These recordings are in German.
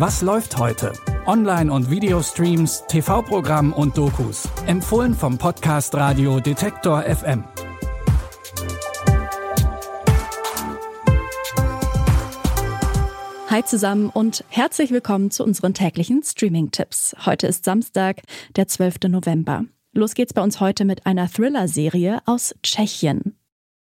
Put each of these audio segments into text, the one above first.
Was läuft heute? Online- und Videostreams, TV-Programm und Dokus. Empfohlen vom Podcast Radio Detektor FM. Hi zusammen und herzlich willkommen zu unseren täglichen Streaming-Tipps. Heute ist Samstag, der 12. November. Los geht's bei uns heute mit einer Thriller-Serie aus Tschechien.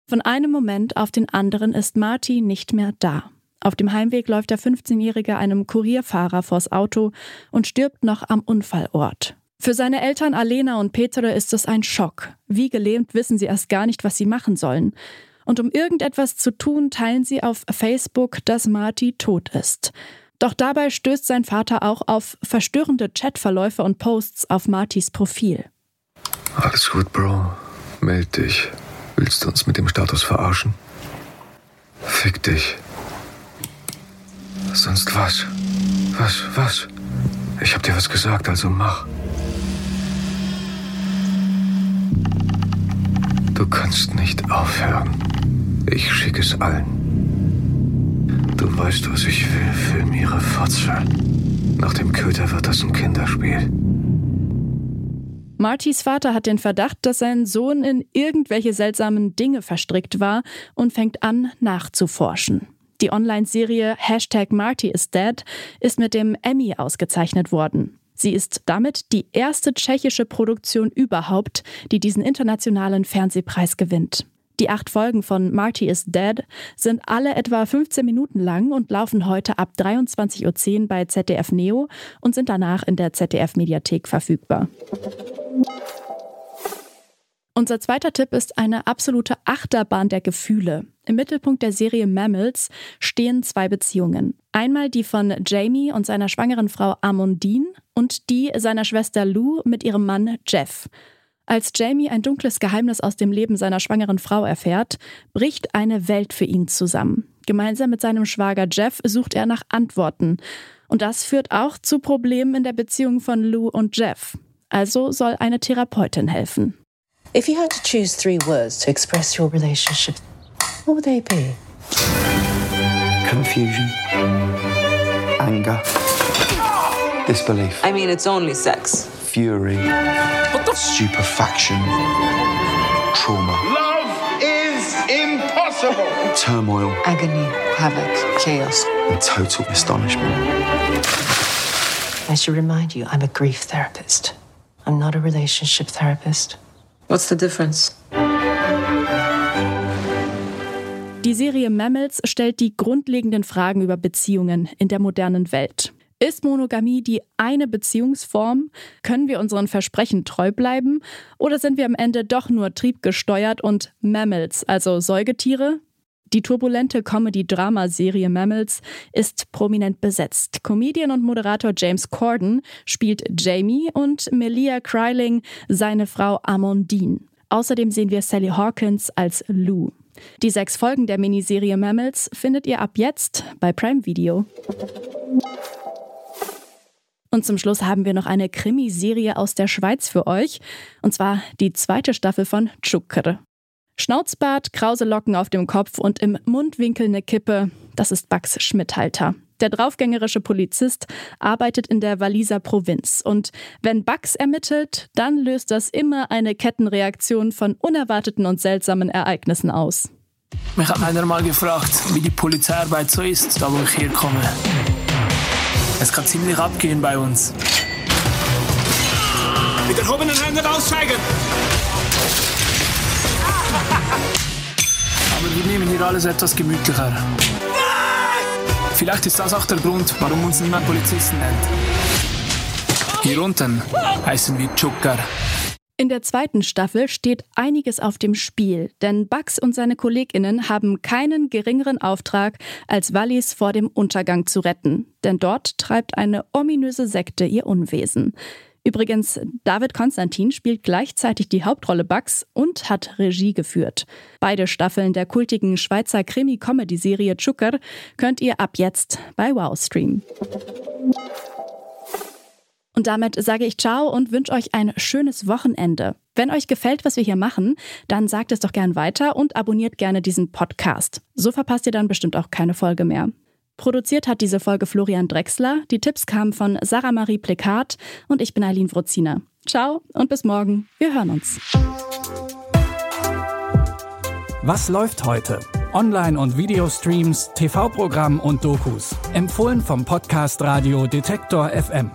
Von einem Moment auf den anderen ist Marty nicht mehr da. Auf dem Heimweg läuft der 15-Jährige einem Kurierfahrer vors Auto und stirbt noch am Unfallort. Für seine Eltern Alena und Petre ist es ein Schock. Wie gelähmt wissen sie erst gar nicht, was sie machen sollen. Und um irgendetwas zu tun, teilen sie auf Facebook, dass Marty tot ist. Doch dabei stößt sein Vater auch auf verstörende Chatverläufe und Posts auf Martys Profil. Alles gut, Bro. Meld dich. Willst du uns mit dem Status verarschen? Fick dich. Sonst was? Was, was? Ich hab dir was gesagt, also mach. Du kannst nicht aufhören. Ich schicke es allen. Du weißt, was ich will. Film ihre Fotze. Nach dem Köter wird das ein Kinderspiel. Martys Vater hat den Verdacht, dass sein Sohn in irgendwelche seltsamen Dinge verstrickt war und fängt an, nachzuforschen. Die Online-Serie Hashtag Marty is Dead ist mit dem Emmy ausgezeichnet worden. Sie ist damit die erste tschechische Produktion überhaupt, die diesen internationalen Fernsehpreis gewinnt. Die acht Folgen von Marty is Dead sind alle etwa 15 Minuten lang und laufen heute ab 23.10 Uhr bei ZDF Neo und sind danach in der ZDF-Mediathek verfügbar. Unser zweiter Tipp ist eine absolute Achterbahn der Gefühle. Im Mittelpunkt der Serie Mammals stehen zwei Beziehungen. Einmal die von Jamie und seiner schwangeren Frau Amundine und die seiner Schwester Lou mit ihrem Mann Jeff. Als Jamie ein dunkles Geheimnis aus dem Leben seiner schwangeren Frau erfährt, bricht eine Welt für ihn zusammen. Gemeinsam mit seinem Schwager Jeff sucht er nach Antworten. Und das führt auch zu Problemen in der Beziehung von Lou und Jeff. Also soll eine Therapeutin helfen. If you had to choose three words to express your relationship, what would they be? Confusion, anger, disbelief. I mean, it's only sex. Fury, stupefaction, trauma. Love is impossible. Turmoil. Agony, havoc, chaos. And total astonishment. I should remind you, I'm a grief therapist. I'm not a relationship therapist. What's the difference? Die Serie Mammals stellt die grundlegenden Fragen über Beziehungen in der modernen Welt. Ist Monogamie die eine Beziehungsform? Können wir unseren Versprechen treu bleiben? Oder sind wir am Ende doch nur triebgesteuert und Mammals, also Säugetiere? Die turbulente Comedy-Drama-Serie Mammals ist prominent besetzt. Comedian und Moderator James Corden spielt Jamie und Melia Kryling seine Frau Amandine. Außerdem sehen wir Sally Hawkins als Lou. Die sechs Folgen der Miniserie Mammals findet ihr ab jetzt bei Prime Video. Und zum Schluss haben wir noch eine Krimiserie aus der Schweiz für euch, und zwar die zweite Staffel von Tschukr. Schnauzbart, krause Locken auf dem Kopf und im Mundwinkel eine Kippe, das ist Bax Schmidhalter. Der draufgängerische Polizist arbeitet in der Walliser Provinz. Und wenn Bax ermittelt, dann löst das immer eine Kettenreaktion von unerwarteten und seltsamen Ereignissen aus. Mich hat einer mal gefragt, wie die Polizeiarbeit so ist, da wo ich herkomme. Es kann ziemlich abgehen bei uns. Mit erhobenen Händen aussteigen! Aber wir nehmen hier alles etwas gemütlicher. Vielleicht ist das auch der Grund, warum uns niemand Polizisten nennt. Hier unten heißen wir Chukar. In der zweiten Staffel steht einiges auf dem Spiel, denn Bugs und seine KollegInnen haben keinen geringeren Auftrag, als Wallis vor dem Untergang zu retten. Denn dort treibt eine ominöse Sekte ihr Unwesen. Übrigens, David Konstantin spielt gleichzeitig die Hauptrolle Bugs und hat Regie geführt. Beide Staffeln der kultigen Schweizer Krimi-Comedy-Serie Zucker könnt ihr ab jetzt bei Wow streamen. Und damit sage ich Ciao und wünsche euch ein schönes Wochenende. Wenn euch gefällt, was wir hier machen, dann sagt es doch gern weiter und abonniert gerne diesen Podcast. So verpasst ihr dann bestimmt auch keine Folge mehr. Produziert hat diese Folge Florian Drexler. Die Tipps kamen von Sarah Marie Plekat und ich bin Eileen Wrozina. Ciao und bis morgen. Wir hören uns. Was läuft heute? Online- und Videostreams, TV-Programm und Dokus. Empfohlen vom Podcast Radio Detektor FM.